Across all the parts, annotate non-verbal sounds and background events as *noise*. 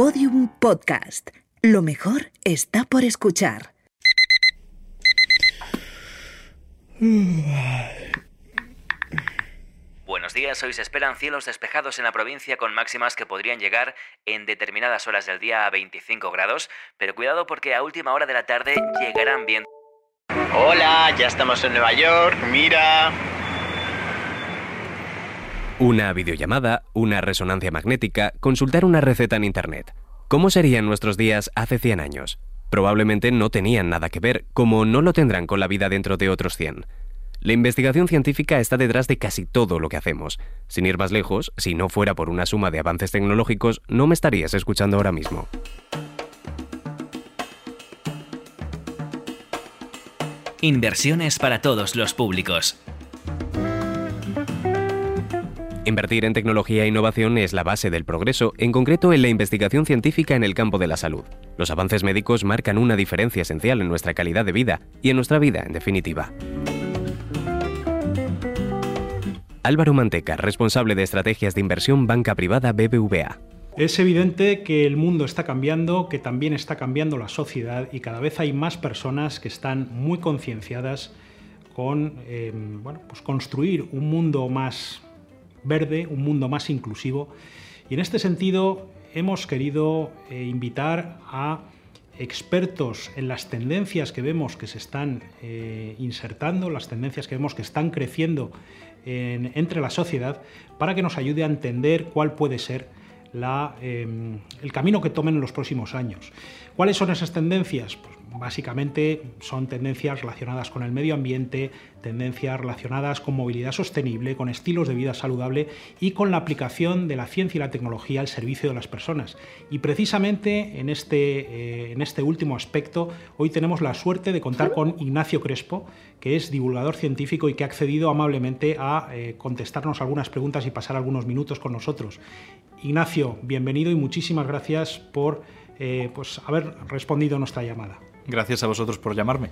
Podium Podcast. Lo mejor está por escuchar. Buenos días, hoy se esperan cielos despejados en la provincia con máximas que podrían llegar en determinadas horas del día a 25 grados, pero cuidado porque a última hora de la tarde llegarán bien. Hola, ya estamos en Nueva York, mira. Una videollamada, una resonancia magnética, consultar una receta en Internet. ¿Cómo serían nuestros días hace 100 años? Probablemente no tenían nada que ver, como no lo tendrán con la vida dentro de otros 100. La investigación científica está detrás de casi todo lo que hacemos. Sin ir más lejos, si no fuera por una suma de avances tecnológicos, no me estarías escuchando ahora mismo. Inversiones para todos los públicos. Invertir en tecnología e innovación es la base del progreso, en concreto en la investigación científica en el campo de la salud. Los avances médicos marcan una diferencia esencial en nuestra calidad de vida y en nuestra vida, en definitiva. Álvaro Manteca, responsable de estrategias de inversión Banca Privada BBVA. Es evidente que el mundo está cambiando, que también está cambiando la sociedad y cada vez hay más personas que están muy concienciadas con eh, bueno, pues construir un mundo más verde, un mundo más inclusivo. Y en este sentido hemos querido eh, invitar a expertos en las tendencias que vemos que se están eh, insertando, las tendencias que vemos que están creciendo entre la sociedad para que nos ayude a entender cuál puede ser em, el camino que tomen en los próximos años. ¿Cuáles son esas tendencias? Pues básicamente son tendencias relacionadas con el medio ambiente, tendencias relacionadas con movilidad sostenible, con estilos de vida saludable y con la aplicación de la ciencia y la tecnología al servicio de las personas. Y precisamente en este, eh, en este último aspecto, hoy tenemos la suerte de contar con Ignacio Crespo, que es divulgador científico y que ha accedido amablemente a eh, contestarnos algunas preguntas y pasar algunos minutos con nosotros. Ignacio, bienvenido y muchísimas gracias por eh, pues, haber respondido a nuestra llamada. Gracias a vosotros por llamarme.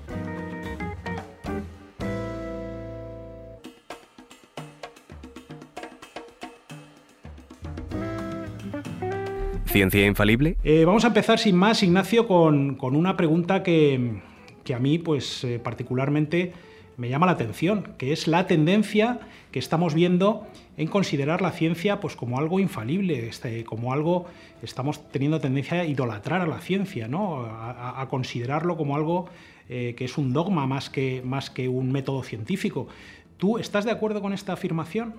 ¿Ciencia infalible? Eh, vamos a empezar sin más, Ignacio, con, una pregunta que, a mí, pues eh, particularmente, me llama la atención, que es la tendencia que estamos viendo en considerar la ciencia pues, como algo infalible, este, como algo, estamos teniendo tendencia a idolatrar a la ciencia, ¿no? a, considerarlo como algo eh, que es un dogma más que, más que un método científico. ¿Tú estás de acuerdo con esta afirmación?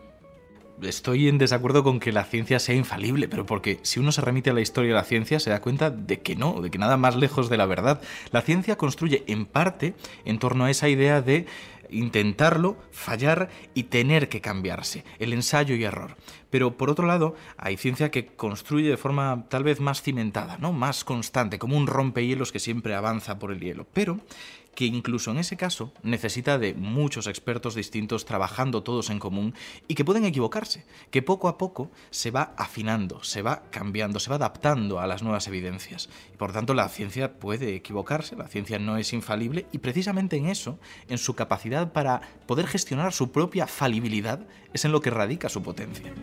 Estoy en desacuerdo con que la ciencia sea infalible, pero porque si uno se remite a la historia de la ciencia se da cuenta de que no, de que nada más lejos de la verdad. La ciencia construye en parte en torno a esa idea de intentarlo, fallar y tener que cambiarse, el ensayo y error. Pero por otro lado, hay ciencia que construye de forma tal vez más cimentada, ¿no? más constante, como un rompehielos que siempre avanza por el hielo. Pero que incluso en ese caso necesita de muchos expertos distintos trabajando todos en común y que pueden equivocarse, que poco a poco se va afinando, se va cambiando, se va adaptando a las nuevas evidencias. Y por tanto la ciencia puede equivocarse, la ciencia no es infalible y precisamente en eso, en su capacidad para poder gestionar su propia falibilidad, es en lo que radica su potencia.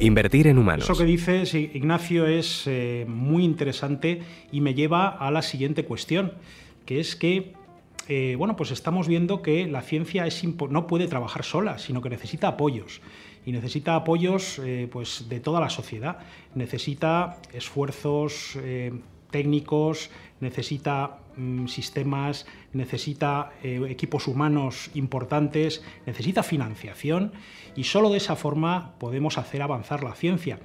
Invertir en humanos. Eso que dices, Ignacio, es eh, muy interesante y me lleva a la siguiente cuestión que es que eh, bueno, pues estamos viendo que la ciencia es no puede trabajar sola, sino que necesita apoyos. Y necesita apoyos eh, pues de toda la sociedad. Necesita esfuerzos eh, técnicos, necesita mm, sistemas, necesita equipos humanos importantes, necesita financiación y solo de esa forma podemos hacer avanzar la ciencia.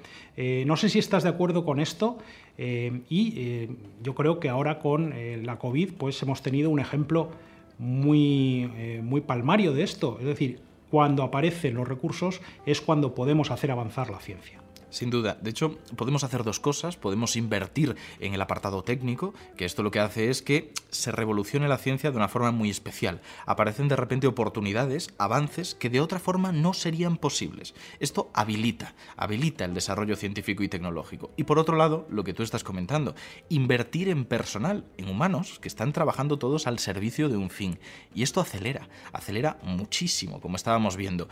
no sé si estás de acuerdo con esto. Eh, y eh, yo creo que ahora con eh, la COVID pues hemos tenido un ejemplo muy, muy palmario de esto. Es decir, cuando aparecen los recursos es cuando podemos hacer avanzar la ciencia. Sin duda. De hecho, podemos hacer dos cosas. Podemos invertir en el apartado técnico, que esto lo que hace es que se revolucione la ciencia de una forma muy especial. Aparecen de repente oportunidades, avances que de otra forma no serían posibles. Esto habilita, habilita el desarrollo científico y tecnológico. Y por otro lado, lo que tú estás comentando, invertir en personal, en humanos, que están trabajando todos al servicio de un fin. Y esto acelera, acelera muchísimo, como estábamos viendo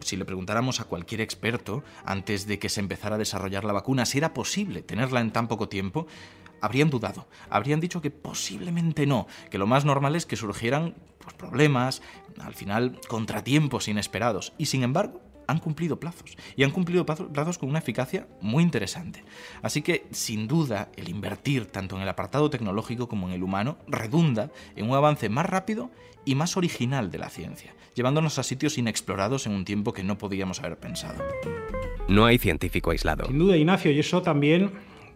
si le preguntáramos a cualquier experto antes de que se empezara empezar a desarrollar la vacuna, si era posible tenerla en tan poco tiempo, habrían dudado, habrían dicho que posiblemente no, que lo más normal es que surgieran pues, problemas, al final contratiempos inesperados. Y sin embargo, han cumplido plazos. Y han cumplido plazos con una eficacia muy interesante. Así que, sin duda, el invertir tanto en el apartado tecnológico como en el humano redunda en un avance más rápido y más original de la ciencia, llevándonos a sitios inexplorados en un tiempo que no podíamos haber pensado. No hay científico aislado. Sin duda, Ignacio, y eso también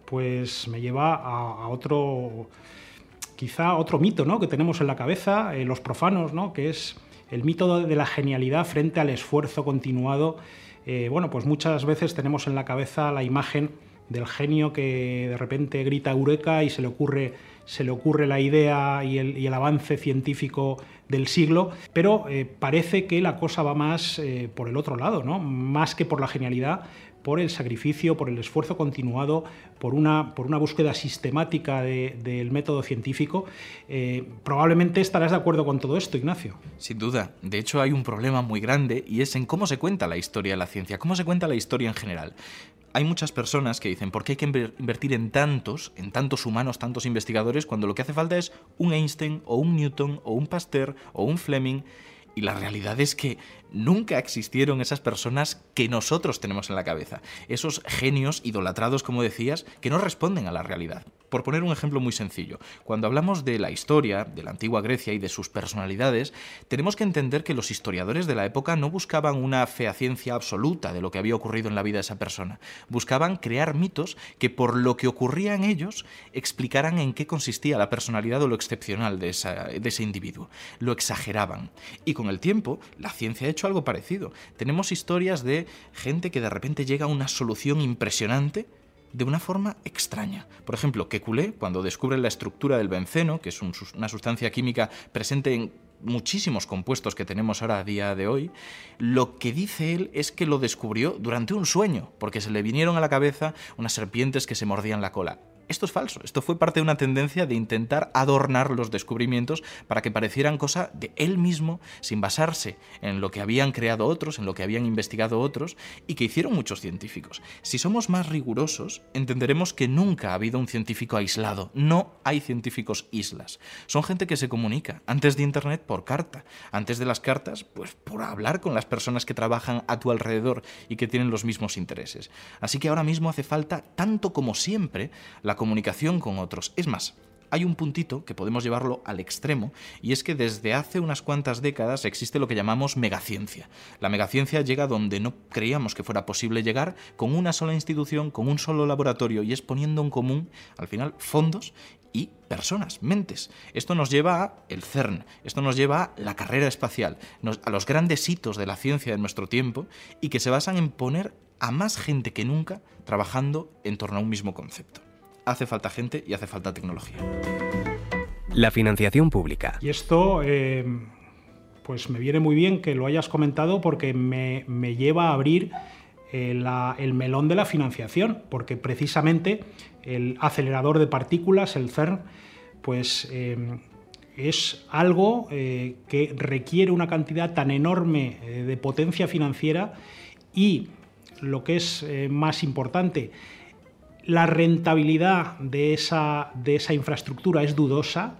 pues me lleva a, otro quizá otro mito ¿no? que tenemos en la cabeza, eh, los profanos, ¿no? que es el mito de la genialidad frente al esfuerzo continuado. Eh, bueno, pues muchas veces tenemos en la cabeza la imagen del genio que de repente grita eureka y se le ocurre, se le ocurre la idea y el, avance científico del siglo, pero eh, parece que la cosa va más eh, por el otro lado, ¿no? más que por la genialidad, por el sacrificio, por el esfuerzo continuado, por una, por una búsqueda sistemática del método científico. Eh, probablemente estarás de acuerdo con todo esto, Ignacio. Sin duda. De hecho, hay un problema muy grande y es en cómo se cuenta la historia de la ciencia, cómo se cuenta la historia en general. Hay muchas personas que dicen, ¿por qué hay que invertir en tantos, en tantos humanos, tantos investigadores, cuando lo que hace falta es un Einstein o un Newton o un Pasteur o un Fleming? Y la realidad es que nunca existieron esas personas que nosotros tenemos en la cabeza, esos genios idolatrados, como decías, que no responden a la realidad. Por poner un ejemplo muy sencillo, cuando hablamos de la historia, de la antigua Grecia y de sus personalidades, tenemos que entender que los historiadores de la época no buscaban una fehaciencia absoluta de lo que había ocurrido en la vida de esa persona, buscaban crear mitos que por lo que ocurría en ellos explicaran en qué consistía la personalidad o lo excepcional de, de ese individuo, lo exageraban. Y con el tiempo, la ciencia ha hecho algo parecido. Tenemos historias de gente que de repente llega a una solución impresionante de una forma extraña. Por ejemplo, Kekulé, cuando descubre la estructura del benceno, que es una sustancia química presente en muchísimos compuestos que tenemos ahora a día de hoy, lo que dice él es que lo descubrió durante un sueño, porque se le vinieron a la cabeza unas serpientes que se mordían la cola. Esto es falso. Esto fue parte de una tendencia de intentar adornar los descubrimientos para que parecieran cosa de él mismo, sin basarse en lo que habían creado otros, en lo que habían investigado otros y que hicieron muchos científicos. Si somos más rigurosos, entenderemos que nunca ha habido un científico aislado. No hay científicos islas. Son gente que se comunica antes de Internet por carta, antes de las cartas, pues por hablar con las personas que trabajan a tu alrededor y que tienen los mismos intereses. Así que ahora mismo hace falta, tanto como siempre, comunicación con otros. Es más, hay un puntito que podemos llevarlo al extremo, y es que desde hace unas cuantas décadas existe lo que llamamos megaciencia. La megaciencia llega donde no creíamos que fuera posible llegar con una sola institución, con un solo laboratorio, y es poniendo en común, al final, fondos y personas, mentes. Esto nos lleva a el CERN, esto nos lleva a la carrera espacial, a los grandes hitos de la ciencia de nuestro tiempo y que se basan en poner a más gente que nunca trabajando en torno a un mismo concepto hace falta gente y hace falta tecnología. La financiación pública. Y esto, eh, pues me viene muy bien que lo hayas comentado porque me, lleva a abrir eh, el melón de la financiación, porque precisamente el acelerador de partículas, el CERN, pues eh, es algo que requiere una cantidad tan enorme de potencia financiera y, lo que es más importante, la rentabilidad de esa, de esa infraestructura es dudosa,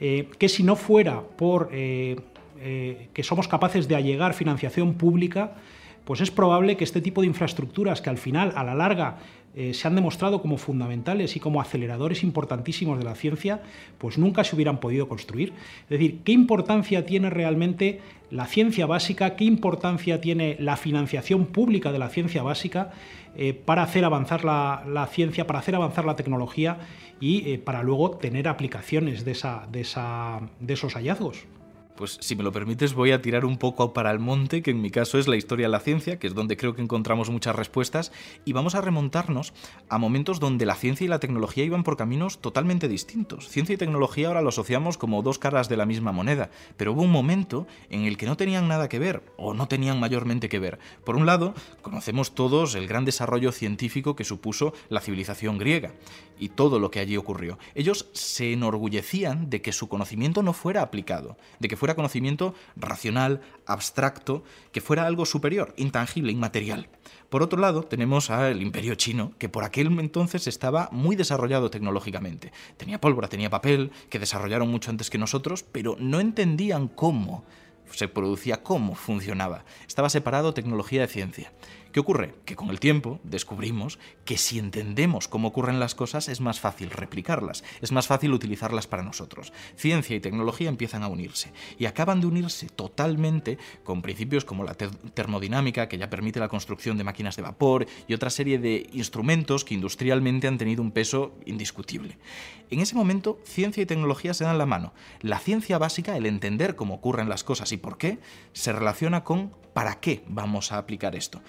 eh, que si no fuera por eh, eh, que somos capaces de allegar financiación pública, pues es probable que este tipo de infraestructuras que al final, a la larga, eh, se han demostrado como fundamentales y como aceleradores importantísimos de la ciencia, pues nunca se hubieran podido construir. Es decir, ¿qué importancia tiene realmente la ciencia básica? ¿Qué importancia tiene la financiación pública de la ciencia básica eh, para hacer avanzar la, ciencia, para hacer avanzar la tecnología y eh, para luego tener aplicaciones de, esos hallazgos? Pues si me lo permites voy a tirar un poco para el monte, que en mi caso es la historia de la ciencia, que es donde creo que encontramos muchas respuestas, y vamos a remontarnos a momentos donde la ciencia y la tecnología iban por caminos totalmente distintos. Ciencia y tecnología ahora lo asociamos como dos caras de la misma moneda, pero hubo un momento en el que no tenían nada que ver, o no tenían mayormente que ver. Por un lado, conocemos todos el gran desarrollo científico que supuso la civilización griega, y todo lo que allí ocurrió. Ellos se enorgullecían de que su conocimiento no fuera aplicado, de que fuera conocimiento racional, abstracto, que fuera algo superior, intangible, inmaterial. Por otro lado, tenemos al imperio chino, que por aquel entonces estaba muy desarrollado tecnológicamente. Tenía pólvora, tenía papel, que desarrollaron mucho antes que nosotros, pero no entendían cómo se producía, cómo funcionaba. Estaba separado tecnología de ciencia. ¿Qué ocurre? Que con el tiempo descubrimos que si entendemos cómo ocurren las cosas es más fácil replicarlas, es más fácil utilizarlas para nosotros. Ciencia y tecnología empiezan a unirse y acaban de unirse totalmente con principios como la termodinámica, que ya permite la construcción de máquinas de vapor y otra serie de instrumentos que industrialmente han tenido un peso indiscutible. En ese momento, ciencia y tecnología se dan la mano. La ciencia básica, el entender cómo ocurren las cosas y por qué, se relaciona con para qué vamos a aplicar esto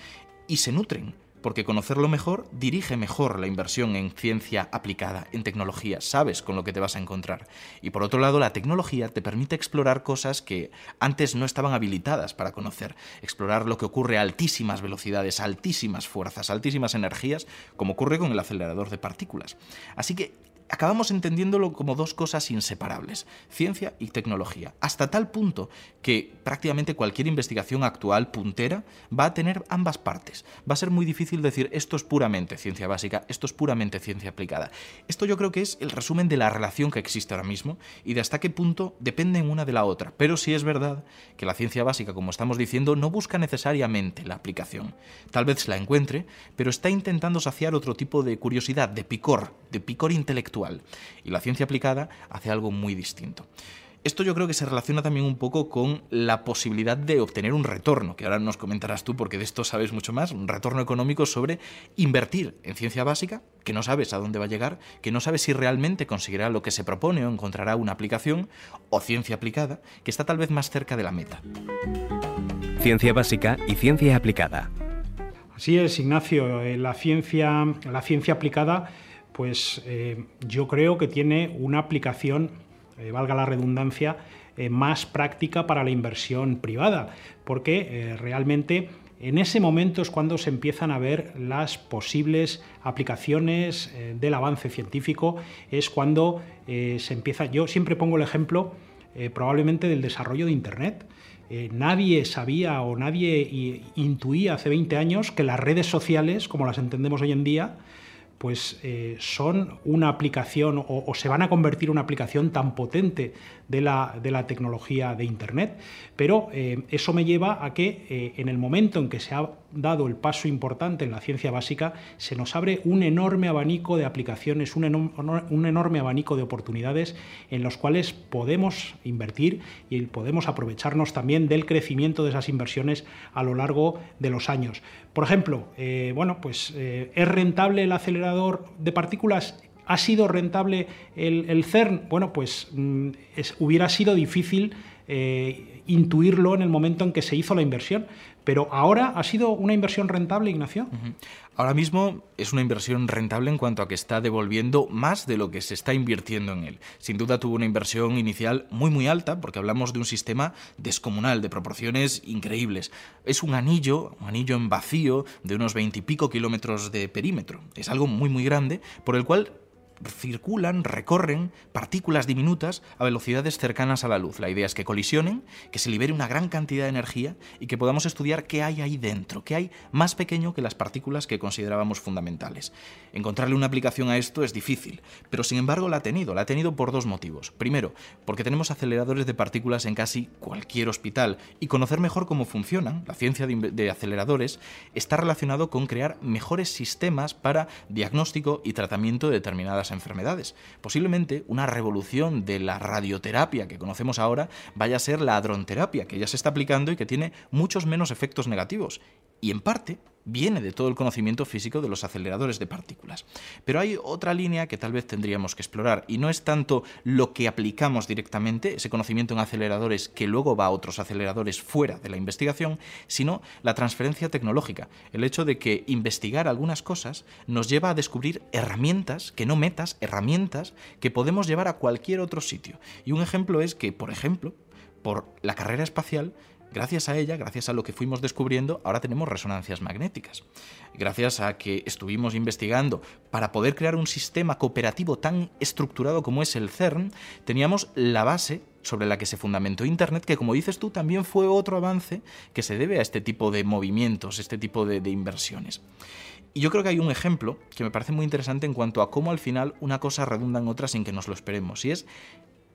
y se nutren, porque conocerlo mejor dirige mejor la inversión en ciencia aplicada, en tecnología, sabes con lo que te vas a encontrar. Y por otro lado, la tecnología te permite explorar cosas que antes no estaban habilitadas para conocer, explorar lo que ocurre a altísimas velocidades, altísimas fuerzas, altísimas energías, como ocurre con el acelerador de partículas. Así que acabamos entendiéndolo como dos cosas inseparables, ciencia y tecnología, hasta tal punto que prácticamente cualquier investigación actual puntera va a tener ambas partes. Va a ser muy difícil decir esto es puramente ciencia básica, esto es puramente ciencia aplicada. Esto yo creo que es el resumen de la relación que existe ahora mismo y de hasta qué punto dependen una de la otra. Pero sí es verdad que la ciencia básica, como estamos diciendo, no busca necesariamente la aplicación. Tal vez la encuentre, pero está intentando saciar otro tipo de curiosidad, de picor, de picor intelectual y la ciencia aplicada hace algo muy distinto. Esto yo creo que se relaciona también un poco con la posibilidad de obtener un retorno, que ahora nos comentarás tú porque de esto sabes mucho más, un retorno económico sobre invertir en ciencia básica, que no sabes a dónde va a llegar, que no sabes si realmente conseguirá lo que se propone o encontrará una aplicación, o ciencia aplicada, que está tal vez más cerca de la meta. Ciencia básica y ciencia aplicada. Así es, Ignacio, eh, la ciencia, la ciencia aplicada pues eh, yo creo que tiene una aplicación, eh, valga la redundancia, eh, más práctica para la inversión privada, porque realmente en ese momento es cuando se empiezan a ver las posibles aplicaciones del avance científico, es cuando se empieza, yo siempre pongo el ejemplo probablemente del desarrollo de Internet. nadie sabía o nadie intuía hace 20 años que las redes sociales, como las entendemos hoy en día, pues eh, son una aplicación o, se van a convertir en una aplicación tan potente de la, de la tecnología de Internet. Pero eh, eso me lleva a que eh, en el momento en que se ha dado el paso importante en la ciencia básica, se nos abre un enorme abanico de aplicaciones, un, un enorme abanico de oportunidades en los cuales podemos invertir y podemos aprovecharnos también del crecimiento de esas inversiones a lo largo de los años. Por ejemplo, bueno, pues es rentable el acelerador de partículas ¿Ha sido rentable el, CERN? Bueno, pues mm, hubiera sido difícil eh, intuirlo en el momento en que se hizo la inversión. Pero ahora ha sido una inversión rentable, Ignacio. Ahora mismo es una inversión rentable en cuanto a que está devolviendo más de lo que se está invirtiendo en él. Sin duda tuvo una inversión inicial muy muy alta porque hablamos de un sistema descomunal, de proporciones increíbles. Es un anillo, un anillo en vacío de unos veintipico kilómetros de perímetro. Es algo muy muy grande por el cual circulan, recorren partículas diminutas a velocidades cercanas a la luz. La idea es que colisionen, que se libere una gran cantidad de energía y que podamos estudiar qué hay ahí dentro, qué hay más pequeño que las partículas que considerábamos fundamentales. Encontrarle una aplicación a esto es difícil, pero sin embargo la ha tenido, la ha tenido por dos motivos. Primero, porque tenemos aceleradores de partículas en casi cualquier hospital y conocer mejor cómo funcionan, la ciencia de, aceleradores, está relacionado con crear mejores sistemas para diagnóstico y tratamiento de determinadas enfermedades. Posiblemente una revolución de la radioterapia que conocemos ahora vaya a ser la hadronterapia, que ya se está aplicando y que tiene muchos menos efectos negativos. Y en parte viene de todo el conocimiento físico de los aceleradores de partículas. Pero hay otra línea que tal vez tendríamos que explorar y no es tanto lo que aplicamos directamente, ese conocimiento en aceleradores que luego va a otros aceleradores fuera de la investigación, sino la transferencia tecnológica, el hecho de que investigar algunas cosas nos lleva a descubrir herramientas, que no metas, herramientas que podemos llevar a cualquier otro sitio. Y un ejemplo es que, por ejemplo, por la carrera espacial Gracias a ella, gracias a lo que fuimos descubriendo, ahora tenemos resonancias magnéticas. Gracias a que estuvimos investigando para poder crear un sistema cooperativo tan estructurado como es el CERN, teníamos la base sobre la que se fundamentó Internet, que como dices tú, también fue otro avance que se debe a este tipo de movimientos, este tipo de, de inversiones. Y yo creo que hay un ejemplo que me parece muy interesante en cuanto a cómo al final una cosa redunda en otra sin que nos lo esperemos. Y es,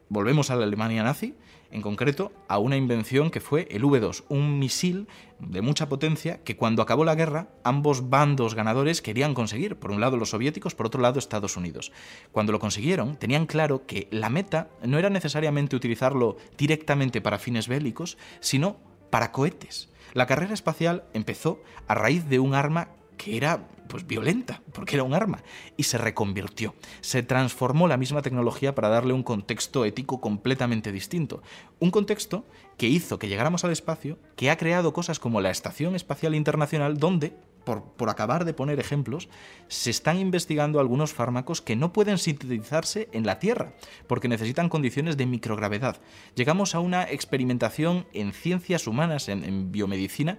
volvemos a la Alemania nazi, en concreto a una invención que fue el V2, un misil de mucha potencia que cuando acabó la guerra ambos bandos ganadores querían conseguir, por un lado los soviéticos, por otro lado Estados Unidos. Cuando lo consiguieron, tenían claro que la meta no era necesariamente utilizarlo directamente para fines bélicos, sino para cohetes. La carrera espacial empezó a raíz de un arma que era pues violenta, porque era un arma, y se reconvirtió. Se transformó la misma tecnología para darle un contexto ético completamente distinto. Un contexto que hizo que llegáramos al espacio, que ha creado cosas como la Estación Espacial Internacional, donde, por, por acabar de poner ejemplos, se están investigando algunos fármacos que no pueden sintetizarse en la Tierra, porque necesitan condiciones de microgravedad. Llegamos a una experimentación en ciencias humanas, en, en biomedicina,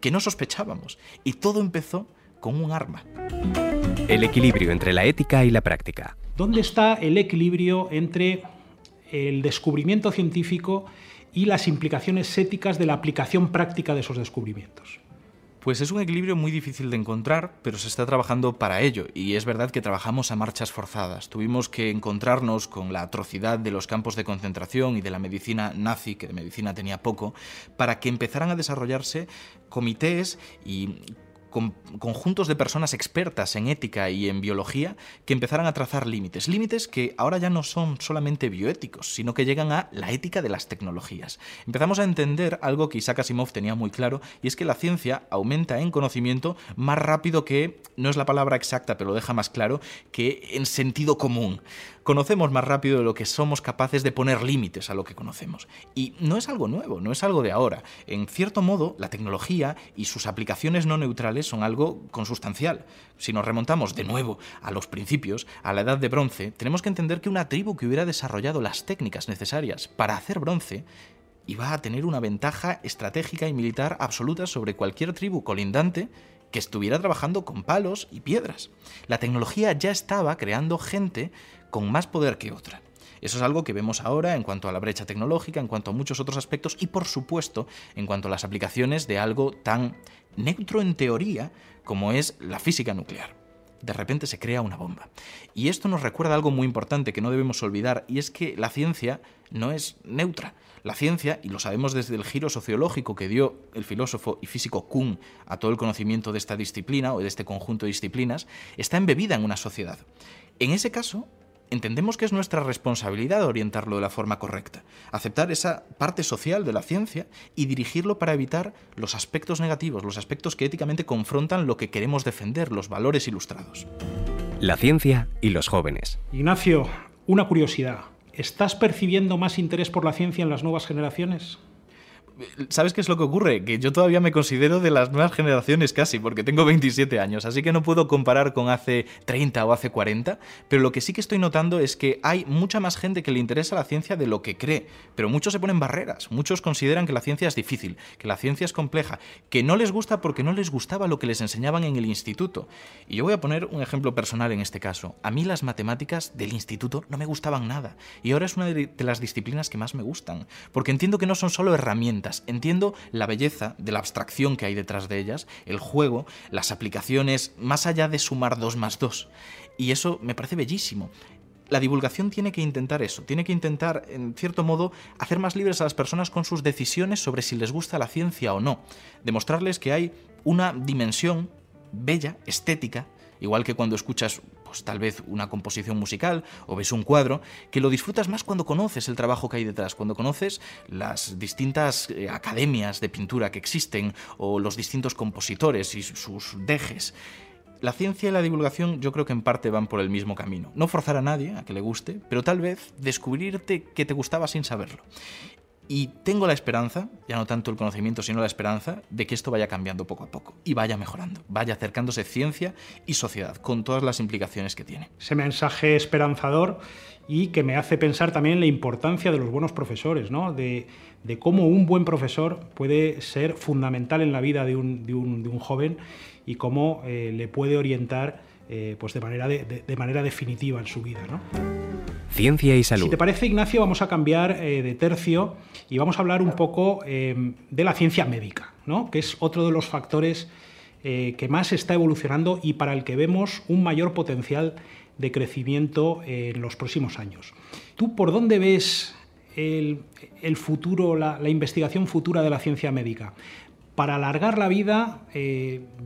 que no sospechábamos. Y todo empezó con un arma. El equilibrio entre la ética y la práctica. ¿Dónde está el equilibrio entre el descubrimiento científico y las implicaciones éticas de la aplicación práctica de esos descubrimientos? Pues es un equilibrio muy difícil de encontrar, pero se está trabajando para ello, y es verdad que trabajamos a marchas forzadas. Tuvimos que encontrarnos con la atrocidad de los campos de concentración y de la medicina nazi, que de medicina tenía poco, para que empezaran a desarrollarse comités y con conjuntos de personas expertas en ética y en biología que empezaran a trazar límites. Límites que ahora ya no son solamente bioéticos, sino que llegan a la ética de las tecnologías. Empezamos a entender algo que Isaac Asimov tenía muy claro, y es que la ciencia aumenta en conocimiento más rápido que, no es la palabra exacta, pero lo deja más claro, que en sentido común conocemos más rápido de lo que somos capaces de poner límites a lo que conocemos. Y no es algo nuevo, no es algo de ahora. En cierto modo, la tecnología y sus aplicaciones no neutrales son algo consustancial. Si nos remontamos de nuevo a los principios, a la edad de bronce, tenemos que entender que una tribu que hubiera desarrollado las técnicas necesarias para hacer bronce iba a tener una ventaja estratégica y militar absoluta sobre cualquier tribu colindante que estuviera trabajando con palos y piedras. La tecnología ya estaba creando gente con más poder que otra. Eso es algo que vemos ahora en cuanto a la brecha tecnológica, en cuanto a muchos otros aspectos y por supuesto en cuanto a las aplicaciones de algo tan neutro en teoría como es la física nuclear. De repente se crea una bomba. Y esto nos recuerda algo muy importante que no debemos olvidar y es que la ciencia no es neutra. La ciencia, y lo sabemos desde el giro sociológico que dio el filósofo y físico Kuhn a todo el conocimiento de esta disciplina o de este conjunto de disciplinas, está embebida en una sociedad. En ese caso, entendemos que es nuestra responsabilidad orientarlo de la forma correcta, aceptar esa parte social de la ciencia y dirigirlo para evitar los aspectos negativos, los aspectos que éticamente confrontan lo que queremos defender, los valores ilustrados. La ciencia y los jóvenes. Ignacio, una curiosidad. ¿Estás percibiendo más interés por la ciencia en las nuevas generaciones? ¿Sabes qué es lo que ocurre? Que yo todavía me considero de las nuevas generaciones casi, porque tengo 27 años, así que no puedo comparar con hace 30 o hace 40, pero lo que sí que estoy notando es que hay mucha más gente que le interesa la ciencia de lo que cree, pero muchos se ponen barreras, muchos consideran que la ciencia es difícil, que la ciencia es compleja, que no les gusta porque no les gustaba lo que les enseñaban en el instituto. Y yo voy a poner un ejemplo personal en este caso. A mí las matemáticas del instituto no me gustaban nada, y ahora es una de las disciplinas que más me gustan, porque entiendo que no son solo herramientas, entiendo la belleza de la abstracción que hay detrás de ellas, el juego, las aplicaciones, más allá de sumar dos más dos. Y eso me parece bellísimo. La divulgación tiene que intentar eso, tiene que intentar, en cierto modo, hacer más libres a las personas con sus decisiones sobre si les gusta la ciencia o no. Demostrarles que hay una dimensión bella, estética, igual que cuando escuchas pues tal vez una composición musical o ves un cuadro, que lo disfrutas más cuando conoces el trabajo que hay detrás, cuando conoces las distintas eh, academias de pintura que existen o los distintos compositores y sus dejes. La ciencia y la divulgación yo creo que en parte van por el mismo camino. No forzar a nadie a que le guste, pero tal vez descubrirte que te gustaba sin saberlo. Y tengo la esperanza, ya no tanto el conocimiento, sino la esperanza, de que esto vaya cambiando poco a poco y vaya mejorando, vaya acercándose ciencia y sociedad, con todas las implicaciones que tiene. Ese mensaje esperanzador y que me hace pensar también en la importancia de los buenos profesores, ¿no? de, cómo un buen profesor puede ser fundamental en la vida de un, joven y cómo eh, le puede orientar eh, pues de, manera de manera definitiva en su vida. ¿no? Ciencia y salud. Si te parece, Ignacio, vamos a cambiar eh, de tercio y vamos a hablar un poco eh, de la ciencia médica, ¿no? que es otro de los factores eh, que más está evolucionando y para el que vemos un mayor potencial de crecimiento en los próximos años. ¿Tú por dónde ves el, futuro, la, investigación futura de la ciencia médica? Para alargar la vida,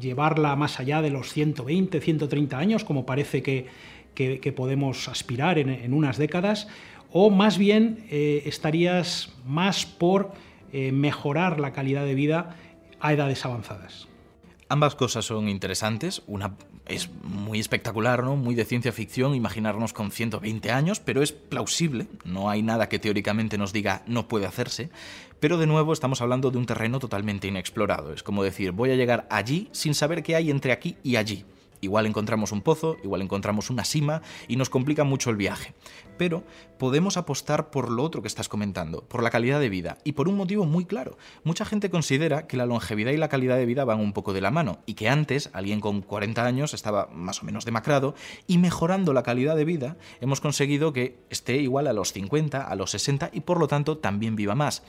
llevarla más allá de los 120, 130 años, como parece que, que, podemos aspirar en, unas décadas, o más bien eh, estarías más por eh, mejorar la calidad de vida a edades avanzadas. Ambas cosas son interesantes. Una es muy espectacular, ¿no? Muy de ciencia ficción imaginarnos con 120 años, pero es plausible. No hay nada que teóricamente nos diga no puede hacerse. Pero de nuevo estamos hablando de un terreno totalmente inexplorado. Es como decir, voy a llegar allí sin saber qué hay entre aquí y allí. Igual encontramos un pozo, igual encontramos una cima y nos complica mucho el viaje. Pero podemos apostar por lo otro que estás comentando, por la calidad de vida, y por un motivo muy claro. Mucha gente considera que la longevidad y la calidad de vida van un poco de la mano, y que antes alguien con 40 años estaba más o menos demacrado, y mejorando la calidad de vida hemos conseguido que esté igual a los 50, a los 60, y por lo tanto también viva más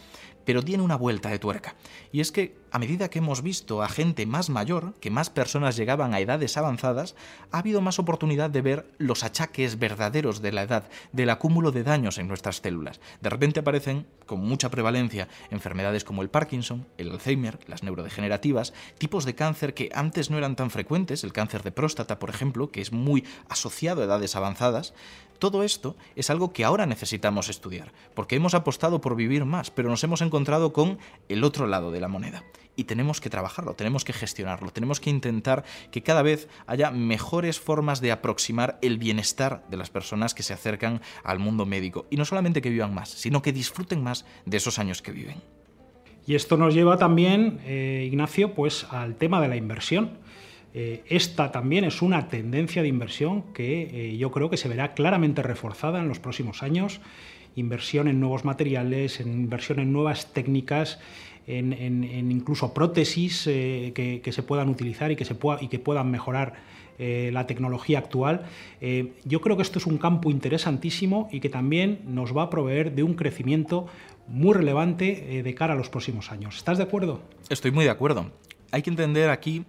pero tiene una vuelta de tuerca. Y es que a medida que hemos visto a gente más mayor, que más personas llegaban a edades avanzadas, ha habido más oportunidad de ver los achaques verdaderos de la edad, del acúmulo de daños en nuestras células. De repente aparecen, con mucha prevalencia, enfermedades como el Parkinson, el Alzheimer, las neurodegenerativas, tipos de cáncer que antes no eran tan frecuentes, el cáncer de próstata, por ejemplo, que es muy asociado a edades avanzadas, todo esto es algo que ahora necesitamos estudiar, porque hemos apostado por vivir más, pero nos hemos encontrado con el otro lado de la moneda. Y tenemos que trabajarlo, tenemos que gestionarlo, tenemos que intentar que cada vez haya mejores formas de aproximar el bienestar de las personas que se acercan al mundo médico. Y no solamente que vivan más, sino que disfruten más de esos años que viven. Y esto nos lleva también, eh, Ignacio, pues al tema de la inversión. Eh, esta también es una tendencia de inversión que eh, yo creo que se verá claramente reforzada en los próximos años. Inversión en nuevos materiales, en inversión en nuevas técnicas, en, incluso prótesis eh, que, se puedan utilizar y que, se y que puedan mejorar la tecnología actual. yo creo que esto es un campo interesantísimo y que también nos va a proveer de un crecimiento muy relevante de cara a los próximos años. ¿Estás de acuerdo? Estoy muy de acuerdo. Hay que entender aquí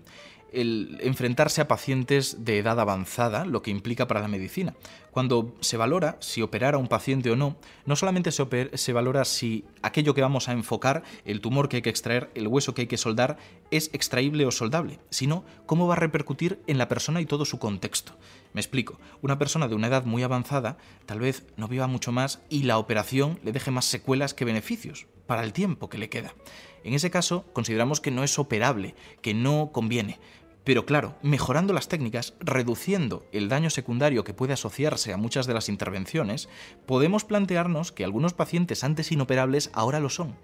el enfrentarse a pacientes de edad avanzada, lo que implica para la medicina. Cuando se valora si operar a un paciente o no, no solamente se, se, valora si aquello que vamos a enfocar, el tumor que hay que extraer, el hueso que hay que soldar, es extraíble o soldable, sino cómo va a repercutir en la persona y todo su contexto. Me explico, una persona de una edad muy avanzada tal vez no viva mucho más y la operación le deje más secuelas que beneficios para el tiempo que le queda. En ese caso, consideramos que no es operable, que no conviene, pero claro, mejorando las técnicas, reduciendo el daño secundario que puede asociarse a muchas de las intervenciones, podemos plantearnos que algunos pacientes antes inoperables ahora lo son.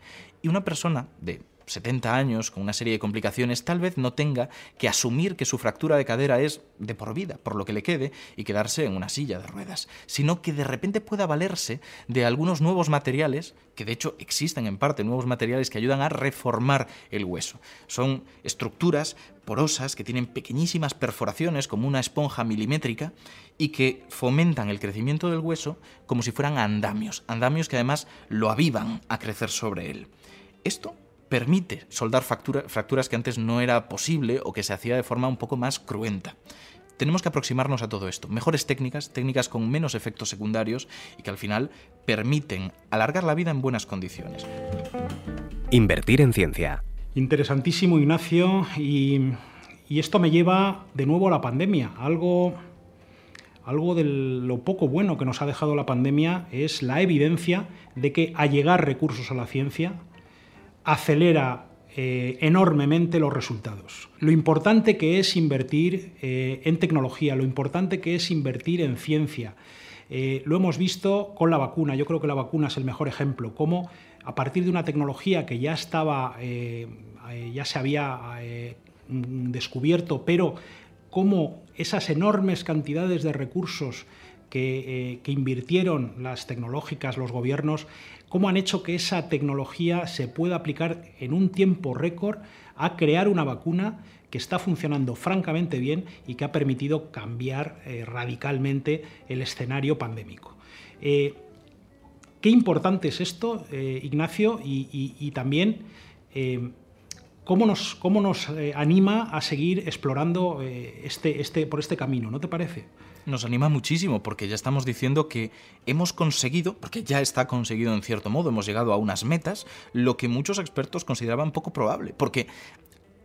Y una persona de 70 años, con una serie de complicaciones, tal vez no tenga que asumir que su fractura de cadera es de por vida, por lo que le quede, y quedarse en una silla de ruedas, sino que de repente pueda valerse de algunos nuevos materiales, que de hecho existen en parte nuevos materiales que ayudan a reformar el hueso. Son estructuras porosas que tienen pequeñísimas perforaciones como una esponja milimétrica y que fomentan el crecimiento del hueso como si fueran andamios, andamios que además lo avivan a crecer sobre él. Esto permite soldar fracturas que antes no era posible o que se hacía de forma un poco más cruenta. Tenemos que aproximarnos a todo esto. Mejores técnicas, técnicas con menos efectos secundarios y que al final permiten alargar la vida en buenas condiciones. Invertir en ciencia. Interesantísimo, Ignacio. Y, esto me lleva de nuevo a la pandemia. Algo, algo de lo poco bueno que nos ha dejado la pandemia es la evidencia de que allegar recursos a la ciencia acelera eh, enormemente los resultados. Lo importante que es invertir eh, en tecnología, lo importante que es invertir en ciencia. Eh, lo hemos visto con la vacuna, yo creo que la vacuna es el mejor ejemplo, cómo a partir de una tecnología que ya estaba, ya se había descubierto, pero cómo esas enormes cantidades de recursos que, que, invirtieron las tecnológicas, los gobiernos, cómo han hecho que esa tecnología se pueda aplicar en un tiempo récord a crear una vacuna que está funcionando francamente bien y que ha permitido cambiar eh, radicalmente el escenario pandémico. Eh, qué importante es esto, eh, Ignacio, y, también cómo nos, cómo nos anima a seguir explorando este, este, por este camino, ¿no te parece? Nos anima muchísimo porque ya estamos diciendo que hemos conseguido, porque ya está conseguido en cierto modo, hemos llegado a unas metas, lo que muchos expertos consideraban poco probable. Porque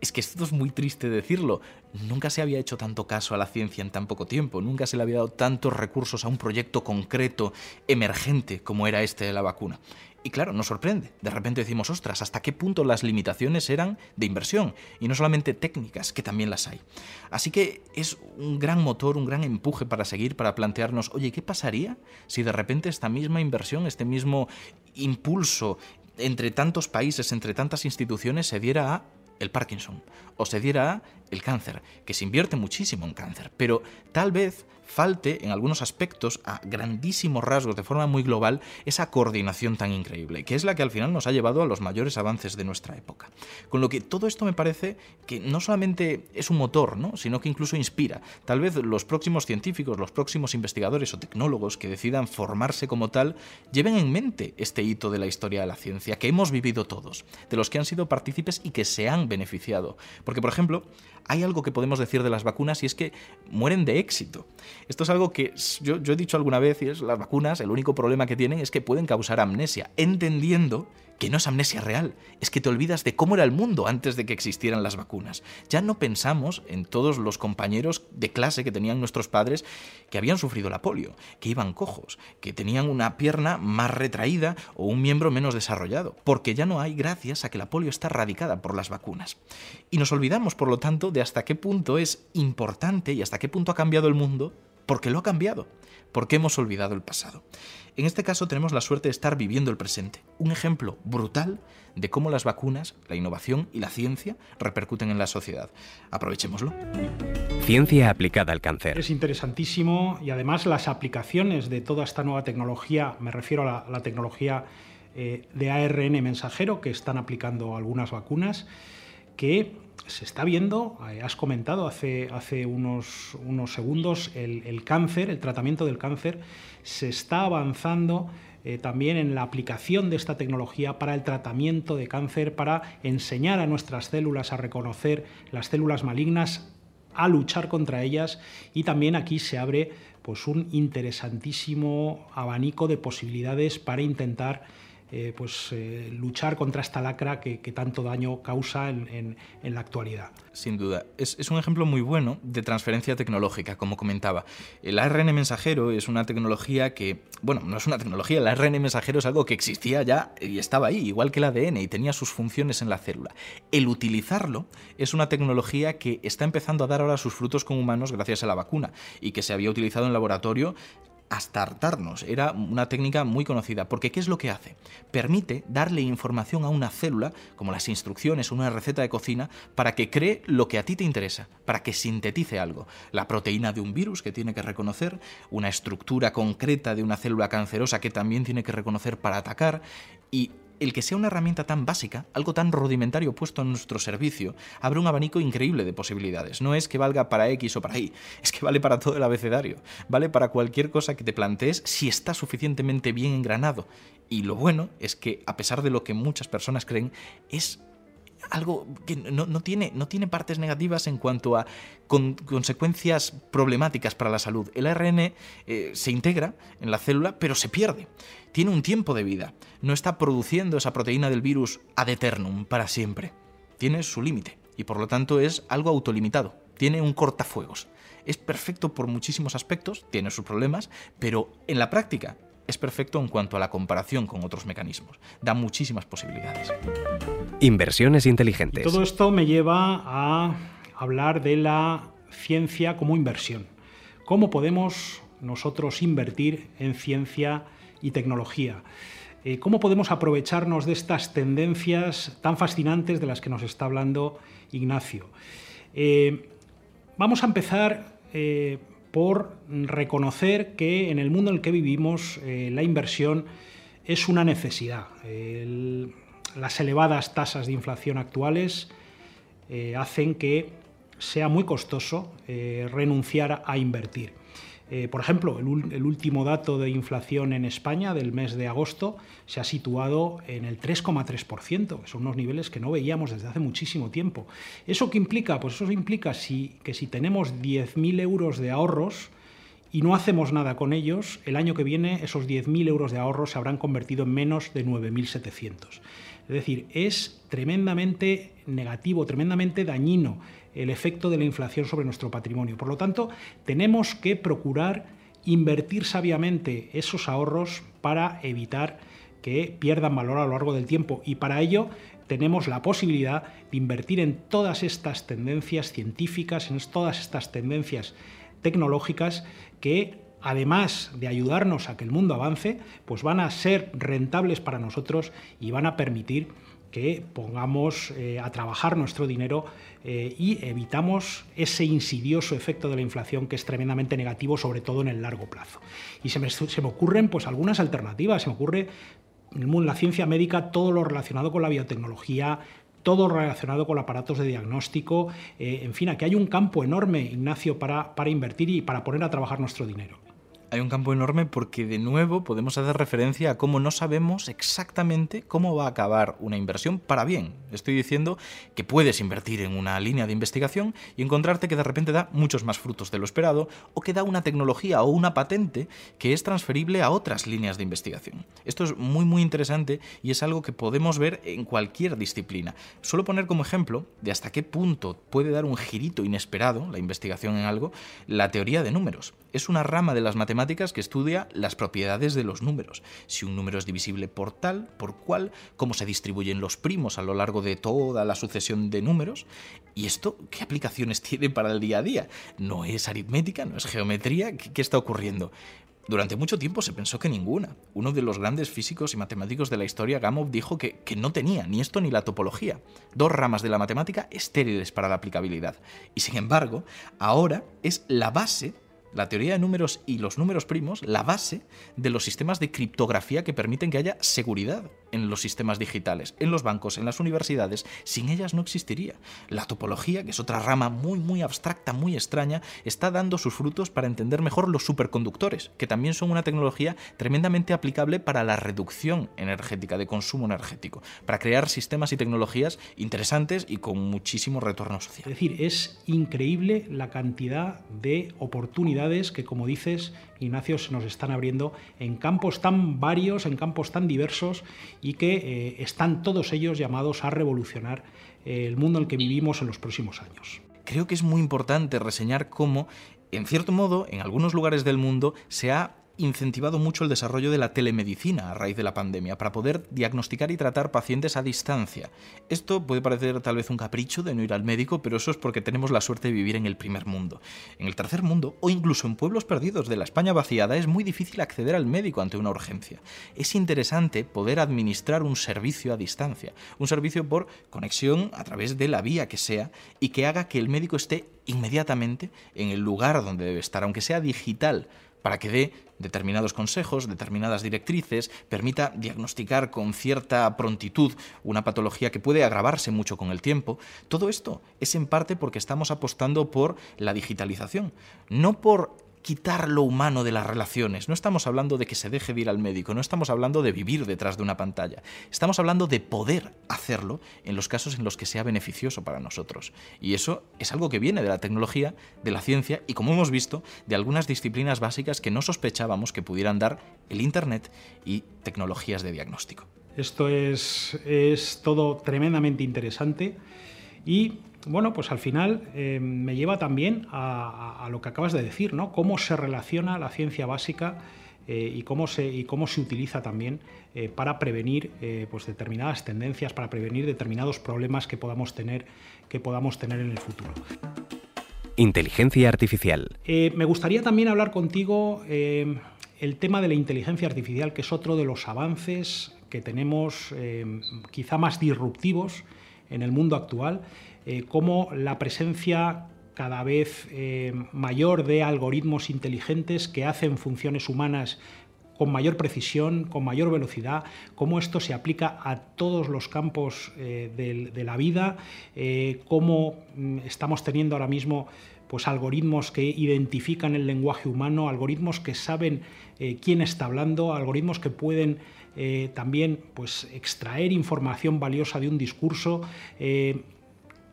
es que esto es muy triste decirlo. Nunca se había hecho tanto caso a la ciencia en tan poco tiempo, nunca se le había dado tantos recursos a un proyecto concreto, emergente, como era este de la vacuna. Y claro, nos sorprende. De repente decimos, ostras, ¿hasta qué punto las limitaciones eran de inversión? Y no solamente técnicas, que también las hay. Así que es un gran motor, un gran empuje para seguir, para plantearnos, oye, ¿qué pasaría si de repente esta misma inversión, este mismo impulso entre tantos países, entre tantas instituciones, se diera a el Parkinson o se diera el cáncer, que se invierte muchísimo en cáncer, pero tal vez falte en algunos aspectos, a grandísimos rasgos, de forma muy global, esa coordinación tan increíble, que es la que al final nos ha llevado a los mayores avances de nuestra época. Con lo que todo esto me parece que no solamente es un motor, ¿no? sino que incluso inspira. Tal vez los próximos científicos, los próximos investigadores o tecnólogos que decidan formarse como tal, lleven en mente este hito de la historia de la ciencia, que hemos vivido todos, de los que han sido partícipes y que se han beneficiado. Porque, por ejemplo, hay algo que podemos decir de las vacunas y es que mueren de éxito. Esto es algo que yo, he dicho alguna vez y es las vacunas, el único problema que tienen es que pueden causar amnesia, entendiendo que no es amnesia real, es que te olvidas de cómo era el mundo antes de que existieran las vacunas. Ya no pensamos en todos los compañeros de clase que tenían nuestros padres que habían sufrido la polio, que iban cojos, que tenían una pierna más retraída o un miembro menos desarrollado, porque ya no hay gracias a que la polio está erradicada por las vacunas. Y nos olvidamos, por lo tanto, de hasta qué punto es importante y hasta qué punto ha cambiado el mundo porque lo ha cambiado, porque hemos olvidado el pasado. En este caso tenemos la suerte de estar viviendo el presente, un ejemplo brutal de cómo las vacunas, la innovación y la ciencia repercuten en la sociedad. Aprovechémoslo. Ciencia aplicada al cáncer. Es interesantísimo y además las aplicaciones de toda esta nueva tecnología, me refiero a la, tecnología eh, de ARN mensajero que están aplicando algunas vacunas, que se está viendo, eh, has comentado hace, hace unos, unos segundos, el, cáncer, el tratamiento del cáncer, se está avanzando eh, también en la aplicación de esta tecnología para el tratamiento de cáncer, para enseñar a nuestras células a reconocer las células malignas, a luchar contra ellas. Y también aquí se abre pues, un interesantísimo abanico de posibilidades para intentar eh, pues, eh, luchar contra esta lacra que, tanto daño causa en, la actualidad. Sin duda. Es, un ejemplo muy bueno de transferencia tecnológica, como comentaba. El ARN mensajero es una tecnología que, bueno, no es una tecnología, el ARN mensajero es algo que existía ya y estaba ahí, igual que el ADN, y tenía sus funciones en la célula. El utilizarlo es una tecnología que está empezando a dar ahora sus frutos con humanos gracias a la vacuna y que se había utilizado en laboratorio hasta hartarnos. Era una técnica muy conocida, porque ¿qué es lo que hace? Permite darle información a una célula, como las instrucciones o una receta de cocina, para que cree lo que a ti te interesa, para que sintetice algo. La proteína de un virus que tiene que reconocer, una estructura concreta de una célula cancerosa que también tiene que reconocer para atacar, y el que sea una herramienta tan básica, algo tan rudimentario puesto en nuestro servicio, abre un abanico increíble de posibilidades. No es que valga para X o para Y, es que vale para todo el abecedario, vale para cualquier cosa que te plantees si está suficientemente bien engranado. Y lo bueno es que, a pesar de lo que muchas personas creen, es algo que no, tiene, no tiene partes negativas en cuanto a consecuencias problemáticas para la salud. El ARN eh, se integra en la célula, pero se pierde. Tiene un tiempo de vida. No está produciendo esa proteína del virus ad eternum, para siempre. Tiene su límite y por lo tanto es algo autolimitado. Tiene un cortafuegos. Es perfecto por muchísimos aspectos, tiene sus problemas, pero en la práctica es perfecto en cuanto a la comparación con otros mecanismos. Da muchísimas posibilidades. Inversiones inteligentes. todo esto me lleva a hablar de la ciencia como inversión. ¿Cómo podemos nosotros invertir en ciencia y tecnología? Eh, ¿Cómo podemos aprovecharnos de estas tendencias tan fascinantes de las que nos está hablando Ignacio? Eh, vamos a empezar eh, por reconocer que en el mundo en el que vivimos eh, la inversión es una necesidad. las elevadas tasas de inflación actuales eh, hacen que sea muy costoso eh, renunciar a invertir. Eh, por ejemplo, el, último dato de inflación en España del mes de agosto se ha situado en el 3,3%, que son unos niveles que no veíamos desde hace muchísimo tiempo. ¿Eso qué implica? Pues eso implica que si tenemos 10.000 euros de ahorros, y no hacemos nada con ellos, el año que viene esos 10.000 euros de ahorros se habrán convertido en menos de 9.700. Es decir, es tremendamente negativo, tremendamente dañino el efecto de la inflación sobre nuestro patrimonio. Por lo tanto, tenemos que procurar invertir sabiamente esos ahorros para evitar que pierdan valor a lo largo del tiempo y para ello tenemos la posibilidad de invertir en todas estas tendencias científicas, en todas estas tendencias tecnológicas que además de ayudarnos a que el mundo avance, pues van a ser rentables para nosotros y van a permitir que pongamos eh, a trabajar nuestro dinero eh, y evitamos ese insidioso efecto de la inflación que es tremendamente negativo, sobre todo en el largo plazo. Y se me, se me ocurren pues, algunas alternativas, se me ocurre en la ciencia médica todo lo relacionado con la biotecnología, todo relacionado con aparatos de diagnóstico, eh, en fin, aquí hay un campo enorme, Ignacio, para, para invertir y para poner a trabajar nuestro dinero hay un campo enorme porque de nuevo podemos hacer referencia a cómo no sabemos exactamente cómo va a acabar una inversión para bien. Estoy diciendo que puedes invertir en una línea de investigación y encontrarte que de repente da muchos más frutos de lo esperado o que da una tecnología o una patente que es transferible a otras líneas de investigación. Esto es muy muy interesante y es algo que podemos ver en cualquier disciplina. Suelo poner como ejemplo de hasta qué punto puede dar un girito inesperado la investigación en algo la teoría de números. Es una rama de las matemáticas que estudia las propiedades de los números. Si un número es divisible por tal, por cual, cómo se distribuyen los primos a lo largo de toda la sucesión de números. ¿Y esto qué aplicaciones *laughs* tiene para el día a día? No es aritmética, no es geometría. ¿Qué, está ocurriendo? Durante mucho tiempo se pensó que ninguna. Uno de los grandes físicos y matemáticos de la historia, Gamow, dijo que, que, no tenía ni esto ni la topología. Dos ramas de la matemática estériles para la aplicabilidad. Y sin embargo, ahora es la base la teoría de números y los números primos la base de los sistemas de criptografía que permiten que haya seguridad en los sistemas digitales, en los bancos, en las universidades. Sin ellas no existiría. La topología, que es otra rama muy, muy abstracta, muy extraña, está dando sus frutos para entender mejor los superconductores, que también son una tecnología tremendamente aplicable para la reducción energética, de consumo energético, para crear sistemas y tecnologías interesantes y con muchísimo retorno social. Es decir, es increíble la cantidad de oportunidades que, como dices, Ignacio, se nos están abriendo en campos tan varios, en campos tan diversos y que eh, están todos ellos llamados a revolucionar eh, el mundo en el que vivimos en los próximos años. Creo que es muy importante reseñar cómo, en cierto modo, en algunos lugares del mundo se ha incentivado mucho el desarrollo de la telemedicina a raíz de la pandemia para poder diagnosticar y tratar pacientes a distancia. Esto puede parecer tal vez un capricho de no ir al médico, pero eso es porque tenemos la suerte de vivir en el primer mundo. En el tercer mundo, o incluso en pueblos perdidos de la España vaciada, es muy difícil acceder al médico ante una urgencia. Es interesante poder administrar un servicio a distancia, un servicio por conexión a través de la vía que sea y que haga que el médico esté inmediatamente en el lugar donde debe estar, aunque sea digital para que dé determinados consejos, determinadas directrices, permita diagnosticar con cierta prontitud una patología que puede agravarse mucho con el tiempo. Todo esto es en parte porque estamos apostando por la digitalización, no por quitar lo humano de las relaciones. No estamos hablando de que se deje de ir al médico, no estamos hablando de vivir detrás de una pantalla. Estamos hablando de poder hacerlo en los casos en los que sea beneficioso para nosotros. Y eso es algo que viene de la tecnología, de la ciencia y, como hemos visto, de algunas disciplinas básicas que no sospechábamos que pudieran dar el Internet y tecnologías de diagnóstico. Esto es, es todo tremendamente interesante y bueno, pues al final eh, me lleva también a, lo que acabas de decir, ¿no? Cómo se relaciona la ciencia básica eh, y, cómo se, y cómo se utiliza también eh, para prevenir pues determinadas tendencias, para prevenir determinados problemas que podamos tener, que podamos tener en el futuro. Inteligencia artificial. me gustaría también hablar contigo el tema de la inteligencia artificial, que es otro de los avances que tenemos quizá más disruptivos en el mundo actual eh, cómo la presencia cada vez eh, mayor de algoritmos inteligentes que hacen funciones humanas con mayor precisión, con mayor velocidad, cómo esto se aplica a todos los campos eh, de, la vida, cómo mm, estamos teniendo ahora mismo pues algoritmos que identifican el lenguaje humano, algoritmos que saben eh, quién está hablando, algoritmos que pueden eh, también pues, extraer información valiosa de un discurso, eh,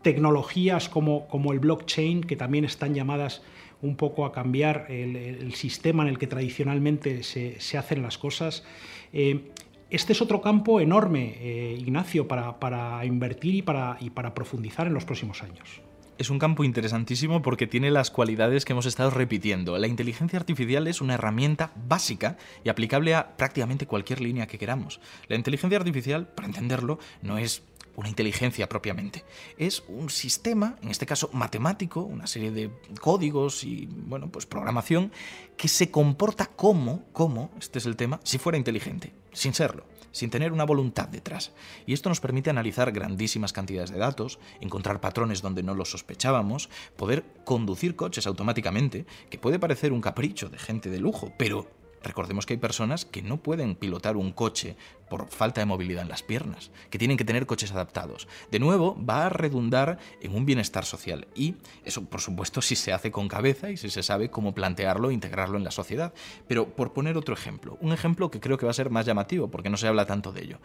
tecnologías como, como, el blockchain, que también están llamadas un poco a cambiar el, sistema en el que tradicionalmente se, hacen las cosas. este es otro campo enorme, Ignacio, para, para invertir y para, y para profundizar en los próximos años es un campo interesantísimo porque tiene las cualidades que hemos estado repitiendo. La inteligencia artificial es una herramienta básica y aplicable a prácticamente cualquier línea que queramos. La inteligencia artificial, para entenderlo, no es una inteligencia propiamente. Es un sistema, en este caso matemático, una serie de códigos y, bueno, pues programación, que se comporta como, como, este es el tema, si fuera inteligente, sin serlo sin tener una voluntad detrás. Y esto nos permite analizar grandísimas cantidades de datos, encontrar patrones donde no los sospechábamos, poder conducir coches automáticamente, que puede parecer un capricho de gente de lujo, pero Recordemos que hay personas que no pueden pilotar un coche por falta de movilidad en las piernas, que tienen que tener coches adaptados. De nuevo, va a redundar en un bienestar social y eso, por supuesto, si se hace con cabeza y si se sabe cómo plantearlo e integrarlo en la sociedad. Pero por poner otro ejemplo, un ejemplo que creo que va a ser más llamativo porque no se habla tanto de ello.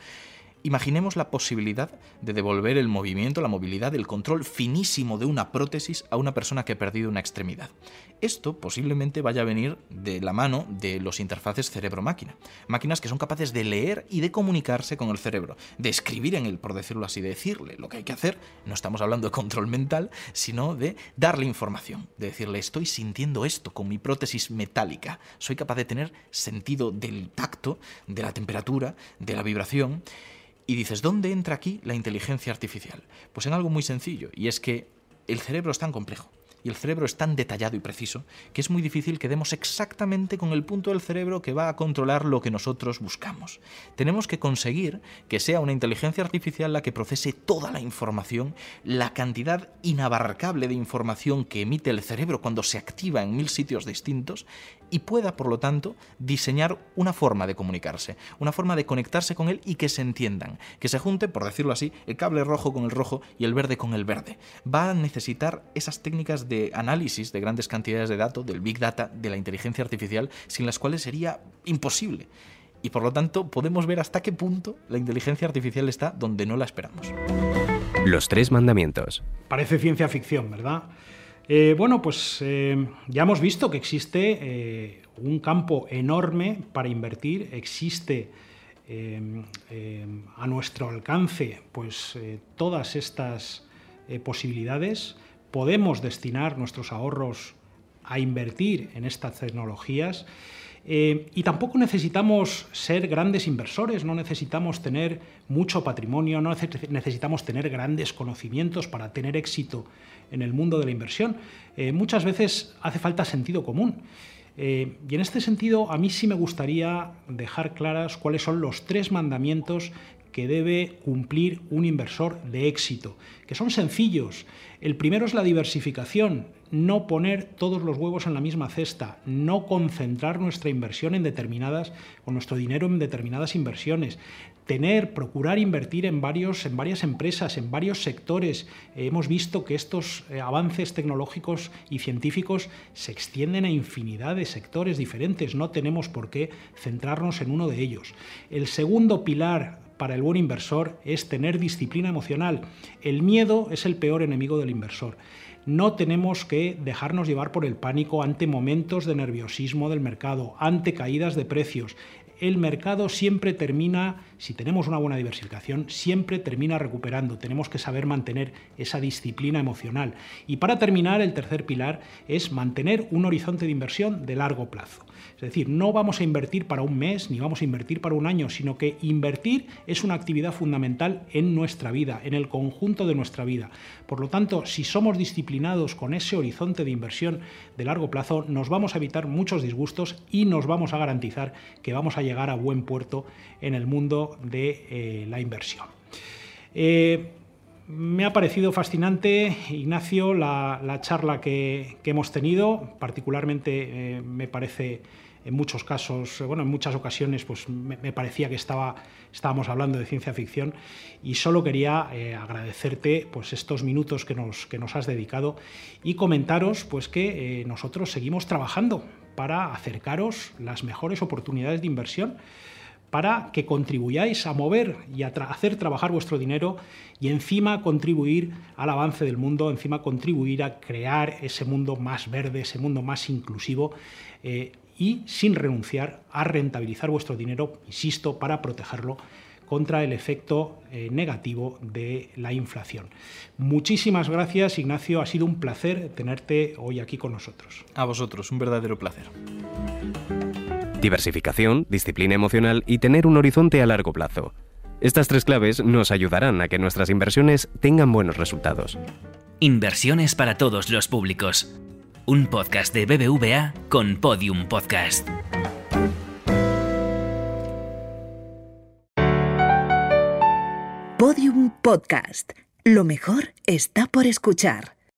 Imaginemos la posibilidad de devolver el movimiento, la movilidad, el control finísimo de una prótesis a una persona que ha perdido una extremidad. Esto posiblemente vaya a venir de la mano de los interfaces cerebro-máquina. Máquinas que son capaces de leer y de comunicarse con el cerebro, de escribir en él, por decirlo así, de decirle lo que hay que hacer. No estamos hablando de control mental, sino de darle información, de decirle estoy sintiendo esto con mi prótesis metálica. Soy capaz de tener sentido del tacto, de la temperatura, de la vibración. Y dices, ¿dónde entra aquí la inteligencia artificial? Pues en algo muy sencillo, y es que el cerebro es tan complejo el cerebro es tan detallado y preciso que es muy difícil que demos exactamente con el punto del cerebro que va a controlar lo que nosotros buscamos. Tenemos que conseguir que sea una inteligencia artificial la que procese toda la información, la cantidad inabarcable de información que emite el cerebro cuando se activa en mil sitios distintos y pueda, por lo tanto, diseñar una forma de comunicarse, una forma de conectarse con él y que se entiendan, que se junte, por decirlo así, el cable rojo con el rojo y el verde con el verde. Va a necesitar esas técnicas de análisis de grandes cantidades de datos, del big data, de la inteligencia artificial, sin las cuales sería imposible. Y por lo tanto podemos ver hasta qué punto la inteligencia artificial está donde no la esperamos. Los tres mandamientos. Parece ciencia ficción, ¿verdad? Eh, bueno, pues eh, ya hemos visto que existe eh, un campo enorme para invertir, existe a nuestro alcance pues todas estas posibilidades. Podemos destinar nuestros ahorros a invertir en estas tecnologías. y tampoco necesitamos ser grandes inversores, no necesitamos tener mucho patrimonio, no necesitamos tener grandes conocimientos para tener éxito en el mundo de la inversión. Eh, muchas veces hace falta sentido común. Eh, y en este sentido, a mí sí me gustaría dejar claras cuáles son los tres mandamientos que debe cumplir un inversor de éxito, que son sencillos. El primero es la diversificación, no poner todos los huevos en la misma cesta, no concentrar nuestra inversión en determinadas, o nuestro dinero en determinadas inversiones, tener, procurar invertir en, varios, en varias empresas, en varios sectores. hemos visto que estos eh, avances tecnológicos y científicos se extienden a infinidad de sectores diferentes, no tenemos por qué centrarnos en uno de ellos. El segundo pilar para el buen inversor es tener disciplina emocional. El miedo es el peor enemigo del inversor. No tenemos que dejarnos llevar por el pánico ante momentos de nerviosismo del mercado, ante caídas de precios el mercado siempre termina, si tenemos una buena diversificación, siempre termina recuperando. Tenemos que saber mantener esa disciplina emocional. Y para terminar, el tercer pilar es mantener un horizonte de inversión de largo plazo. Es decir, no vamos a invertir para un mes ni vamos a invertir para un año, sino que invertir es una actividad fundamental en nuestra vida, en el conjunto de nuestra vida. Por lo tanto, si somos disciplinados con ese horizonte de inversión de largo plazo, nos vamos a evitar muchos disgustos y nos vamos a garantizar que vamos a llegar a buen puerto en el mundo de eh, la inversión. Eh, Me ha parecido fascinante, Ignacio, la, charla que, hemos tenido. Particularmente eh, me parece en muchos casos, bueno, en muchas ocasiones, pues me, parecía que estaba, estábamos hablando de ciencia ficción y solo quería eh, agradecerte pues estos minutos que nos, que nos has dedicado y comentaros pues que eh, nosotros seguimos trabajando para acercaros las mejores oportunidades de inversión para que contribuyáis a mover y a hacer trabajar vuestro dinero y encima contribuir al avance del mundo, encima contribuir a crear ese mundo más verde, ese mundo más inclusivo. Eh, y sin renunciar a rentabilizar vuestro dinero, insisto, para protegerlo contra el efecto eh, negativo de la inflación. Muchísimas gracias, Ignacio. Ha sido un placer tenerte hoy aquí con nosotros. A vosotros, un verdadero placer. Diversificación, disciplina emocional y tener un horizonte a largo plazo. Estas tres claves nos ayudarán a que nuestras inversiones tengan buenos resultados. Inversiones para todos los públicos un podcast de BBVA con Podium Podcast. Podium Podcast. Lo mejor está por escuchar.